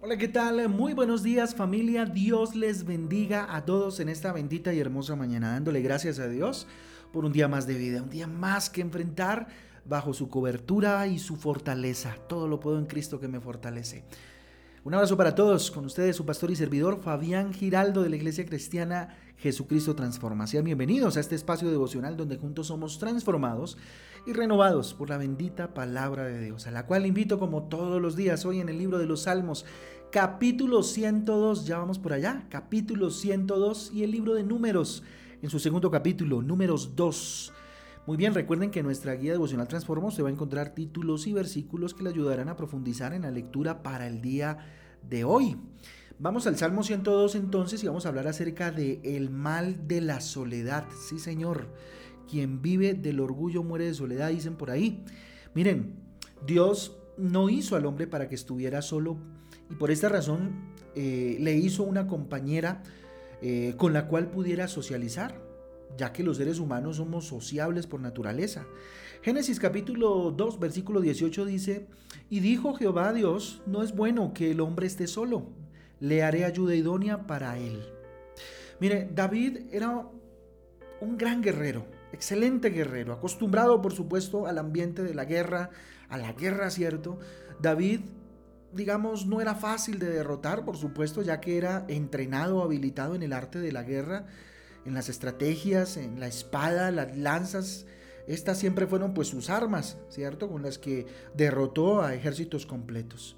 Hola, ¿qué tal? Muy buenos días familia. Dios les bendiga a todos en esta bendita y hermosa mañana, dándole gracias a Dios por un día más de vida, un día más que enfrentar bajo su cobertura y su fortaleza. Todo lo puedo en Cristo que me fortalece. Un abrazo para todos, con ustedes su pastor y servidor Fabián Giraldo de la Iglesia Cristiana Jesucristo Transforma. Sean bienvenidos a este espacio devocional donde juntos somos transformados y renovados por la bendita palabra de Dios, a la cual invito como todos los días hoy en el libro de los Salmos, capítulo 102, ya vamos por allá, capítulo 102 y el libro de números en su segundo capítulo, números 2. Muy bien, recuerden que nuestra guía devocional Transformos se va a encontrar títulos y versículos que le ayudarán a profundizar en la lectura para el día de hoy. Vamos al Salmo 102 entonces y vamos a hablar acerca de el mal de la soledad. Sí, Señor. Quien vive del orgullo muere de soledad, dicen por ahí. Miren, Dios no hizo al hombre para que estuviera solo y por esta razón eh, le hizo una compañera eh, con la cual pudiera socializar ya que los seres humanos somos sociables por naturaleza. Génesis capítulo 2, versículo 18 dice, y dijo Jehová a Dios, no es bueno que el hombre esté solo, le haré ayuda idónea para él. Mire, David era un gran guerrero, excelente guerrero, acostumbrado por supuesto al ambiente de la guerra, a la guerra, ¿cierto? David digamos, no era fácil de derrotar, por supuesto, ya que era entrenado, habilitado en el arte de la guerra en las estrategias, en la espada, las lanzas. Estas siempre fueron pues sus armas, ¿cierto? Con las que derrotó a ejércitos completos.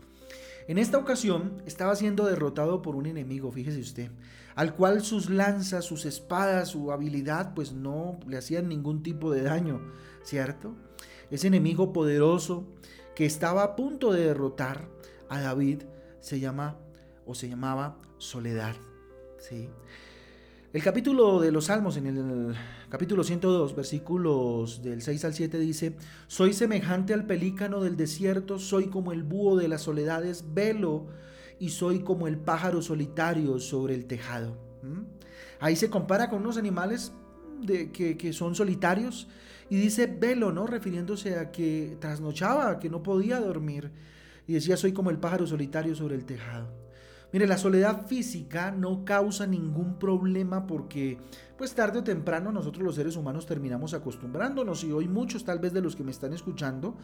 En esta ocasión estaba siendo derrotado por un enemigo, fíjese usted, al cual sus lanzas, sus espadas, su habilidad pues no le hacían ningún tipo de daño, ¿cierto? Ese enemigo poderoso que estaba a punto de derrotar a David se llama o se llamaba Soledad, ¿sí? El capítulo de los Salmos, en el capítulo 102, versículos del 6 al 7, dice, Soy semejante al pelícano del desierto, soy como el búho de las soledades, velo, y soy como el pájaro solitario sobre el tejado. Ahí se compara con unos animales que, que, son solitarios, y dice velo, ¿no? Refiriéndose a que trasnochaba, que no podía dormir, y decía, soy como el pájaro solitario sobre el tejado. Mire, la soledad física no causa ningún problema porque pues tarde o temprano nosotros los seres humanos terminamos acostumbrándonos y hoy muchos tal vez de los que me están escuchando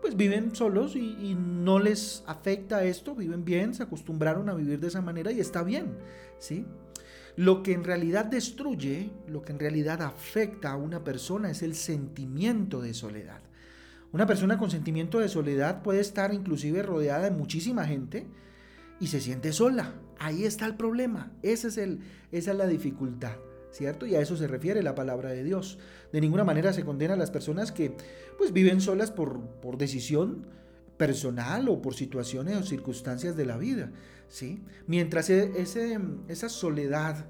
pues viven solos y, no les afecta esto, viven bien, se acostumbraron a vivir de esa manera y está bien, ¿sí? Lo que en realidad destruye, lo que en realidad afecta a una persona es el sentimiento de soledad. Una persona con sentimiento de soledad puede estar inclusive rodeada de muchísima gente, y se siente sola. Ahí está el problema. Ese es el, esa es la dificultad. ¿Cierto? Y a eso se refiere la palabra de Dios. De ninguna manera se condena a las personas que pues viven solas por, por decisión personal o por situaciones o circunstancias de la vida, ¿sí? Mientras e, ese, esa soledad,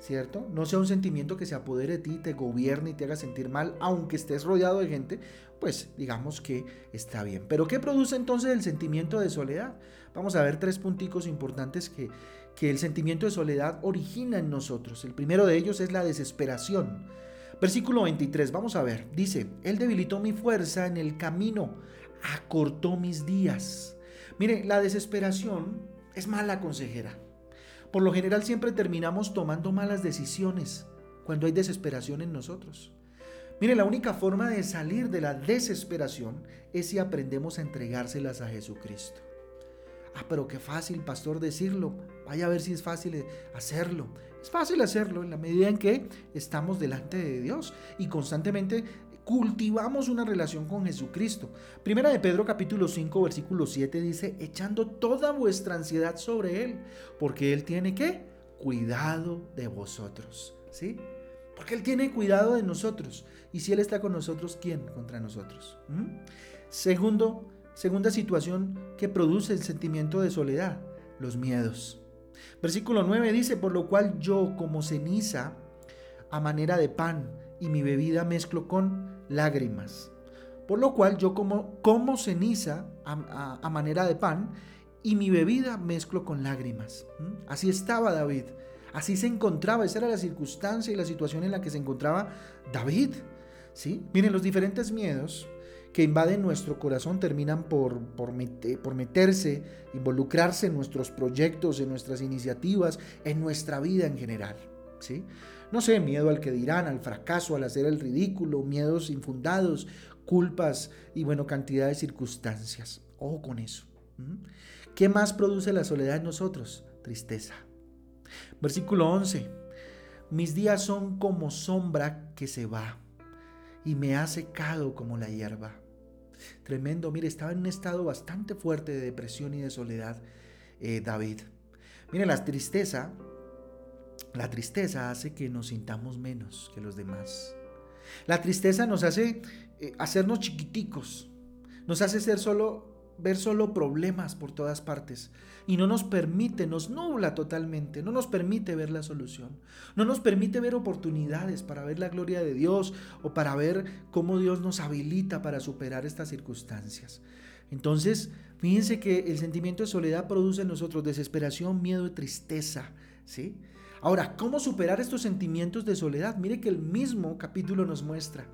¿cierto? No sea un sentimiento que se apodere de ti, te gobierne y te haga sentir mal, aunque estés rodeado de gente, pues digamos que está bien. Pero ¿qué produce entonces el sentimiento de soledad? Vamos a ver tres punticos importantes que, que el sentimiento de soledad origina en nosotros. El primero de ellos es la desesperación. Versículo 23, vamos a ver, dice, Él debilitó mi fuerza en el camino, acortó mis días. Mire, la desesperación es mala consejera. Por lo general siempre terminamos tomando malas decisiones cuando hay desesperación en nosotros. Mire, la única forma de salir de la desesperación es si aprendemos a entregárselas a Jesucristo. Ah, pero qué fácil, pastor, decirlo. Vaya a ver si es fácil hacerlo. Es fácil hacerlo en la medida en que estamos delante de Dios y constantemente cultivamos una relación con Jesucristo. Primera de Pedro capítulo 5 versículo 7 dice, echando toda vuestra ansiedad sobre Él, porque Él tiene que cuidado de vosotros. ¿Sí? Porque Él tiene cuidado de nosotros. Y si Él está con nosotros, ¿quién contra nosotros? ¿Mm? Segundo, Segunda situación que produce el sentimiento de soledad, los miedos. Versículo 9 dice, por lo cual yo como ceniza a manera de pan y mi bebida mezclo con lágrimas. Por lo cual yo como, como ceniza a, manera de pan y mi bebida mezclo con lágrimas. ¿Mm? Así estaba David. Así se encontraba, esa era la circunstancia y la situación en la que se encontraba David. ¿Sí? Miren, los diferentes miedos que invaden nuestro corazón terminan por, por, por, meterse, involucrarse en nuestros proyectos, en nuestras iniciativas, en nuestra vida en general. No sé, miedo al que dirán, al fracaso, al hacer el ridículo, miedos infundados, culpas y bueno, cantidad de circunstancias. Ojo con eso. ¿Qué más produce la soledad en nosotros? Tristeza. Versículo 11. Mis días son como sombra que se va y me ha secado como la hierba. Tremendo, mire, estaba en un estado bastante fuerte de depresión y de soledad eh, David. Mire, la tristeza, la tristeza hace que nos sintamos menos que los demás. La tristeza nos hace eh, hacernos chiquiticos, nos hace ser solo ver solo problemas por todas partes y no nos permite, nos nubla totalmente, no nos permite ver la solución, no nos permite ver oportunidades para ver la gloria de Dios o para ver cómo Dios nos habilita para superar estas circunstancias. Entonces, fíjense que el sentimiento de soledad produce en nosotros desesperación, miedo y tristeza, ¿sí? Ahora, ¿cómo superar estos sentimientos de soledad? Mire que el mismo capítulo nos muestra.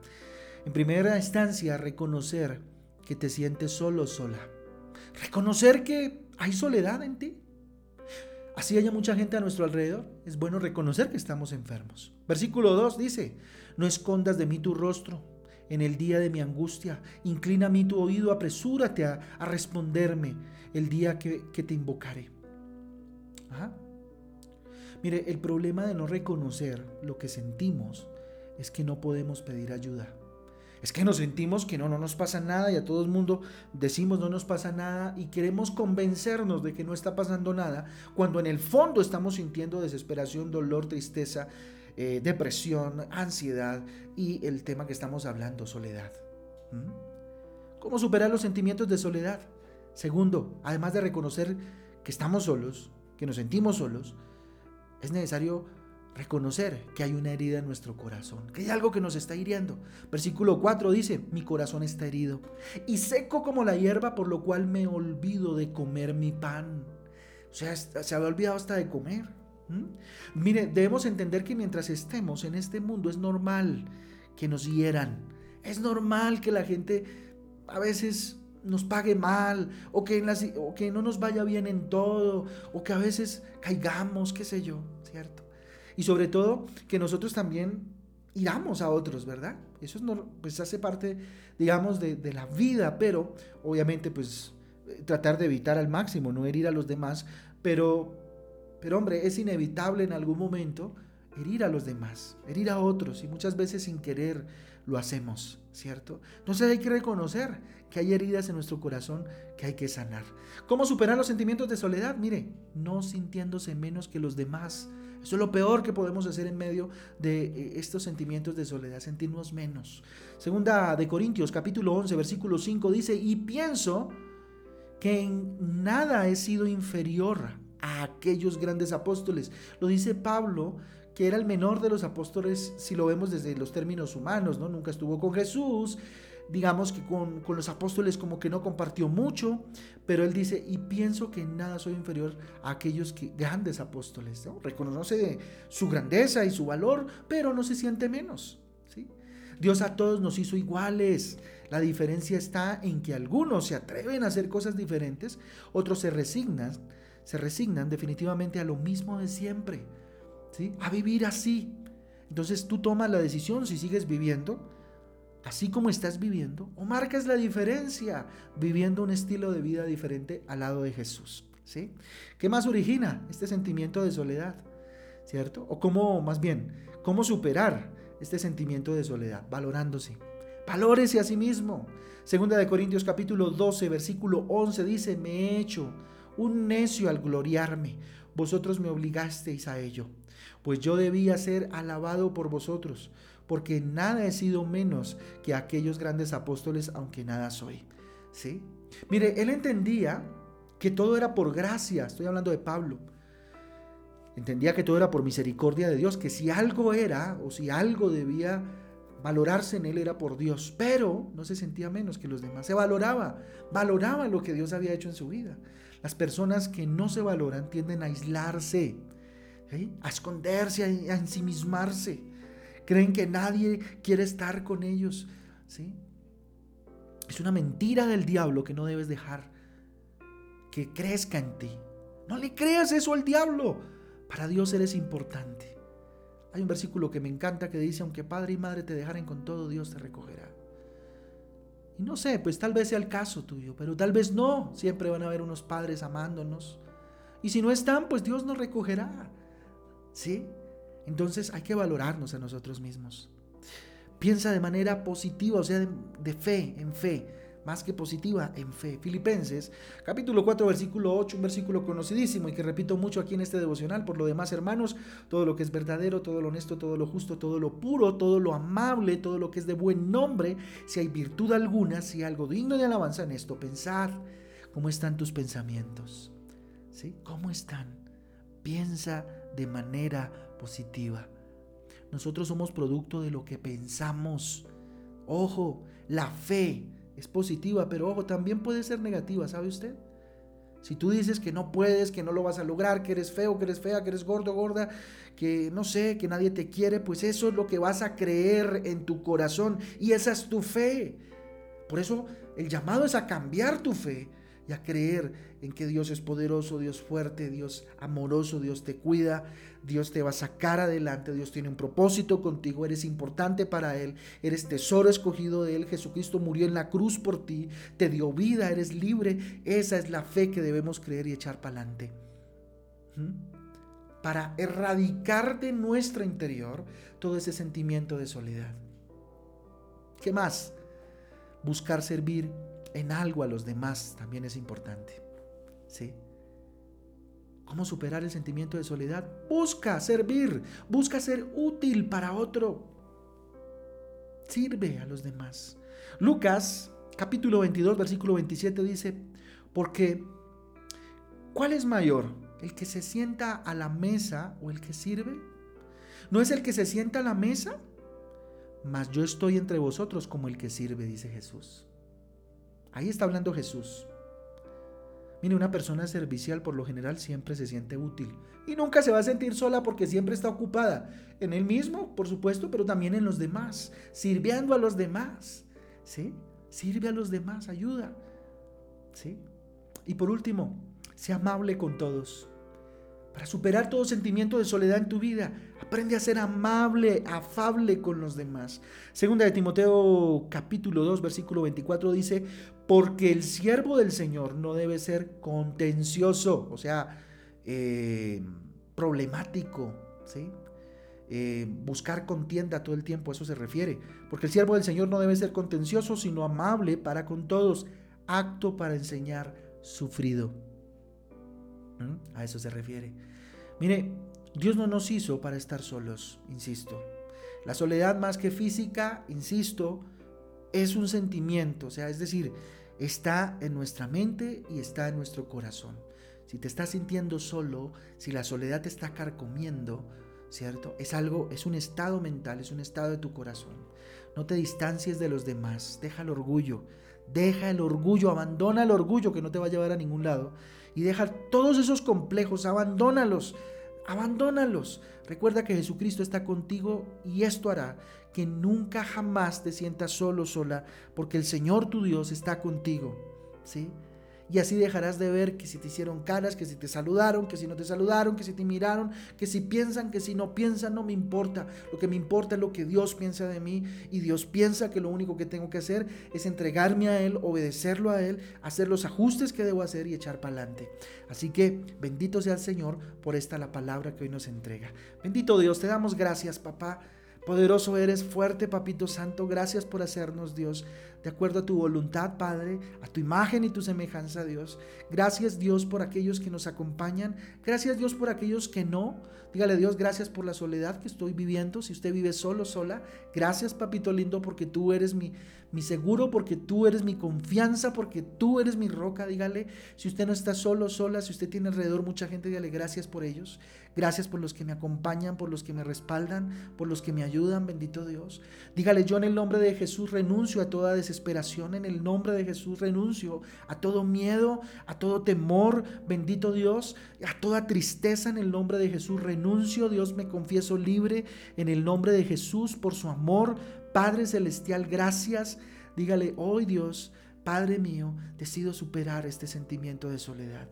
En primera instancia, reconocer que te sientes solo, sola. Reconocer que hay soledad en ti. Así haya mucha gente a nuestro alrededor, es bueno reconocer que estamos enfermos. Versículo 2 dice, no escondas de mí tu rostro en el día de mi angustia, inclina a mí tu oído, apresúrate a, responderme el día que, te invocaré. Mire, el problema de no reconocer lo que sentimos es que no podemos pedir ayuda. Es que nos sentimos que no, no nos pasa nada y a todo el mundo decimos no nos pasa nada y queremos convencernos de que no está pasando nada, cuando en el fondo estamos sintiendo desesperación, dolor, tristeza, eh, depresión, ansiedad y el tema que estamos hablando, soledad. ¿Mm? ¿Cómo superar los sentimientos de soledad? Segundo, además de reconocer que estamos solos, que nos sentimos solos, es necesario reconocer que hay una herida en nuestro corazón, que hay algo que nos está hiriendo. Versículo 4 dice, mi corazón está herido y seco como la hierba, por lo cual me olvido de comer mi pan. O sea, se había olvidado hasta de comer. Mire, debemos entender que mientras estemos en este mundo es normal que nos hieran. Es normal que la gente a veces nos pague mal o que, no nos vaya bien en todo o que a veces caigamos, qué sé yo, ¿cierto? Y sobre todo que nosotros también iramos a otros, ¿verdad? Eso es pues hace parte, digamos, de, de, la vida, pero obviamente pues eh, tratar de evitar al máximo, no herir a los demás, pero, pero hombre, es inevitable en algún momento herir a los demás, herir a otros y muchas veces sin querer lo hacemos, ¿cierto? Entonces hay que reconocer que hay heridas en nuestro corazón que hay que sanar. ¿Cómo superar los sentimientos de soledad? Mire, no sintiéndose menos que los demás, eso es lo peor que podemos hacer en medio de eh, estos sentimientos de soledad, sentirnos menos. Segunda de Corintios capítulo 11 versículo 5 dice, y pienso que en nada he sido inferior a aquellos grandes apóstoles. Lo dice Pablo, que era el menor de los apóstoles si lo vemos desde los términos humanos, ¿no? Nunca estuvo con Jesús, digamos que con, los apóstoles como que no compartió mucho, pero él dice, y pienso que en nada soy inferior a aquellos que, grandes apóstoles, ¿no? reconoce su grandeza y su valor, pero no se siente menos. ¿sí? Dios a todos nos hizo iguales. La diferencia está en que algunos se atreven a hacer cosas diferentes, otros se resignan, se resignan definitivamente a lo mismo de siempre, a vivir así. Entonces tú tomas la decisión si sigues viviendo así como estás viviendo, o marcas la diferencia viviendo un estilo de vida diferente al lado de Jesús. ¿sí? ¿Qué más origina este sentimiento de soledad? ¿Cierto? O cómo, más bien, cómo superar este sentimiento de soledad, valorándose. Valórese a sí mismo. Segunda de Corintios capítulo 12, versículo 11 dice, me he hecho un necio al gloriarme. Vosotros me obligasteis a ello, pues yo debía ser alabado por vosotros porque nada he sido menos que aquellos grandes apóstoles, aunque nada soy. ¿Sí? Mire, él entendía que todo era por gracia, estoy hablando de Pablo. Entendía que todo era por misericordia de Dios, que si algo era o si algo debía valorarse en él era por Dios, pero no se sentía menos que los demás, se valoraba, valoraba lo que Dios había hecho en su vida. Las personas que no se valoran tienden a aislarse, a esconderse, a ensimismarse creen que nadie quiere estar con ellos, ¿sí? Es una mentira del diablo que no debes dejar que crezca en ti. No le creas eso al diablo. Para Dios eres importante. Hay un versículo que me encanta que dice, aunque padre y madre te dejaren con todo, Dios te recogerá. Y no sé, pues tal vez sea el caso tuyo, pero tal vez no. Siempre van a haber unos padres amándonos. Y si no están, pues Dios nos recogerá. ¿Sí? Entonces hay que valorarnos a nosotros mismos. Piensa de manera positiva, o sea, de, de fe, en fe más que positiva en fe. Filipenses, capítulo 4, versículo 8, un versículo conocidísimo y que repito mucho aquí en este devocional. Por lo demás, hermanos, todo lo que es verdadero, todo lo honesto, todo lo justo, todo lo puro, todo lo amable, todo lo que es de buen nombre, si hay virtud alguna, si hay algo digno de alabanza en esto, pensad cómo están tus pensamientos. ¿Sí? ¿Cómo están? Piensa de manera positiva. Nosotros somos producto de lo que pensamos. Ojo, la fe es positiva, pero ojo, también puede ser negativa, ¿sabe usted? Si tú dices que no puedes, que no lo vas a lograr, que eres feo, que eres fea, que eres gordo, gorda, que no sé, que nadie te quiere, pues eso es lo que vas a creer en tu corazón y esa es tu fe. Por eso el llamado es a cambiar tu fe a creer en que Dios es poderoso, Dios fuerte, Dios amoroso, Dios te cuida, Dios te va a sacar adelante, Dios tiene un propósito contigo, eres importante para Él, eres tesoro escogido de Él, Jesucristo murió en la cruz por ti, te dio vida, eres libre, esa es la fe que debemos creer y echar para adelante. ¿Mm? Para erradicar de nuestro interior todo ese sentimiento de soledad. ¿Qué más? Buscar servir en algo a los demás también es importante. ¿Sí? ¿Cómo superar el sentimiento de soledad? Busca servir, busca ser útil para otro. Sirve a los demás. Lucas capítulo 22 versículo 27 dice, porque ¿cuál es mayor? ¿El que se sienta a la mesa o el que sirve? ¿No es el que se sienta a la mesa? Mas yo estoy entre vosotros como el que sirve, dice Jesús. Ahí está hablando Jesús. Mire, una persona servicial por lo general siempre se siente útil y nunca se va a sentir sola porque siempre está ocupada en él mismo, por supuesto, pero también en los demás, sirviendo a los demás. ¿Sí? Sirve a los demás, ayuda. ¿Sí? Y por último, sea amable con todos. Para superar todo sentimiento de soledad en tu vida, aprende a ser amable, afable con los demás. Segunda de Timoteo capítulo 2 versículo 24 dice, porque el siervo del Señor no debe ser contencioso, o sea, eh, problemático, ¿sí? Eh, buscar contienda todo el tiempo, eso se refiere. Porque el siervo del Señor no debe ser contencioso, sino amable para con todos, acto para enseñar, sufrido. ¿Mm? A eso se refiere. Mire, Dios no nos hizo para estar solos, insisto. La soledad más que física, insisto, es un sentimiento, o sea, es decir, está en nuestra mente y está en nuestro corazón. Si te estás sintiendo solo, si la soledad te está carcomiendo, ¿cierto? Es algo, es un estado mental, es un estado de tu corazón. No te distancies de los demás, deja el orgullo, deja el orgullo, abandona el orgullo que no te va a llevar a ningún lado y deja todos esos complejos, abandónalos, abandónalos. Recuerda que Jesucristo está contigo y esto hará que nunca jamás te sientas solo, sola, porque el Señor tu Dios está contigo. ¿Sí? Y así dejarás de ver que si te hicieron caras, que si te saludaron, que si no te saludaron, que si te miraron, que si piensan, que si no piensan, no me importa. Lo que me importa es lo que Dios piensa de mí y Dios piensa que lo único que tengo que hacer es entregarme a Él, obedecerlo a Él, hacer los ajustes que debo hacer y echar para adelante. Así que bendito sea el Señor por esta la palabra que hoy nos entrega. Bendito Dios, te damos gracias, papá. Poderoso eres, fuerte, Papito Santo. Gracias por hacernos, Dios, de acuerdo a tu voluntad, Padre, a tu imagen y tu semejanza, Dios. Gracias, Dios, por aquellos que nos acompañan. Gracias, Dios, por aquellos que no. Dígale, Dios, gracias por la soledad que estoy viviendo. Si usted vive solo, sola, gracias, Papito lindo, porque tú eres mi, mi seguro, porque tú eres mi confianza, porque tú eres mi roca, dígale. Si usted no está solo, sola, si usted tiene alrededor mucha gente, dígale gracias por ellos. Gracias por los que me acompañan, por los que me respaldan, por los que me ayudan, bendito Dios. Dígale, yo en el nombre de Jesús renuncio a toda desesperación, en el nombre de Jesús renuncio a todo miedo, a todo temor, bendito Dios, a toda tristeza en el nombre de Jesús renuncio, Dios me confieso libre en el nombre de Jesús por su amor, Padre Celestial, gracias. Dígale, hoy Dios, Padre mío, decido superar este sentimiento de soledad.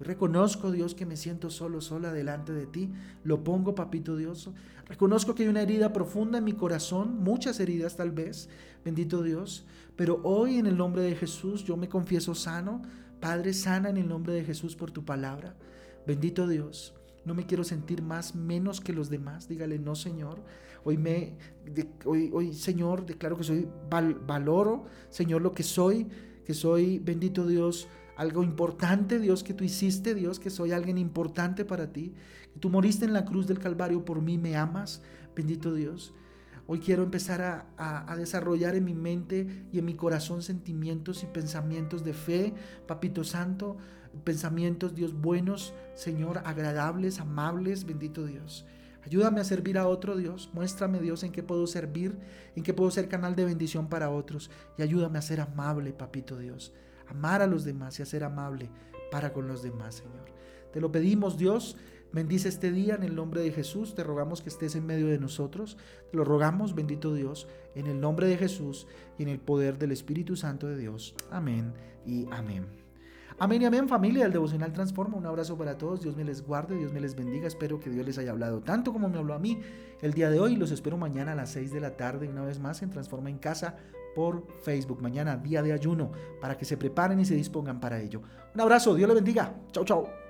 Reconozco, Dios, que me siento solo, sola delante de ti. Lo pongo, papito Dios. Reconozco que hay una herida profunda en mi corazón, muchas heridas tal vez, bendito Dios. Pero hoy en el nombre de Jesús yo me confieso sano. Padre, sana en el nombre de Jesús por tu palabra. Bendito Dios. No me quiero sentir más menos que los demás. Dígale, no, Señor. Hoy me hoy, hoy Señor, declaro que soy valoro, Señor, lo que soy, que soy bendito Dios, algo importante, Dios, que tú hiciste, Dios, que soy alguien importante para ti, que tú moriste en la cruz del Calvario por mí, me amas, bendito Dios. Hoy quiero empezar a, a, desarrollar en mi mente y en mi corazón sentimientos y pensamientos de fe, Papito Santo, pensamientos, Dios, buenos, Señor, agradables, amables, bendito Dios. Ayúdame a servir a otro Dios. Muéstrame Dios en qué puedo servir, en qué puedo ser canal de bendición para otros. Y ayúdame a ser amable, papito Dios amar a los demás y a ser amable para con los demás, Señor. Te lo pedimos, Dios. Bendice este día en el nombre de Jesús. Te rogamos que estés en medio de nosotros. Te lo rogamos, bendito Dios, en el nombre de Jesús y en el poder del Espíritu Santo de Dios. Amén y amén. Amén y amén familia del Devocional Transforma. Un abrazo para todos. Dios me les guarde, Dios me les bendiga. Espero que Dios les haya hablado tanto como me habló a mí el día de hoy. Los espero mañana a las 6 de la tarde una vez más en Transforma en Casa por Facebook. Mañana día de ayuno para que se preparen y se dispongan para ello. Un abrazo, Dios les bendiga. Chau, chau.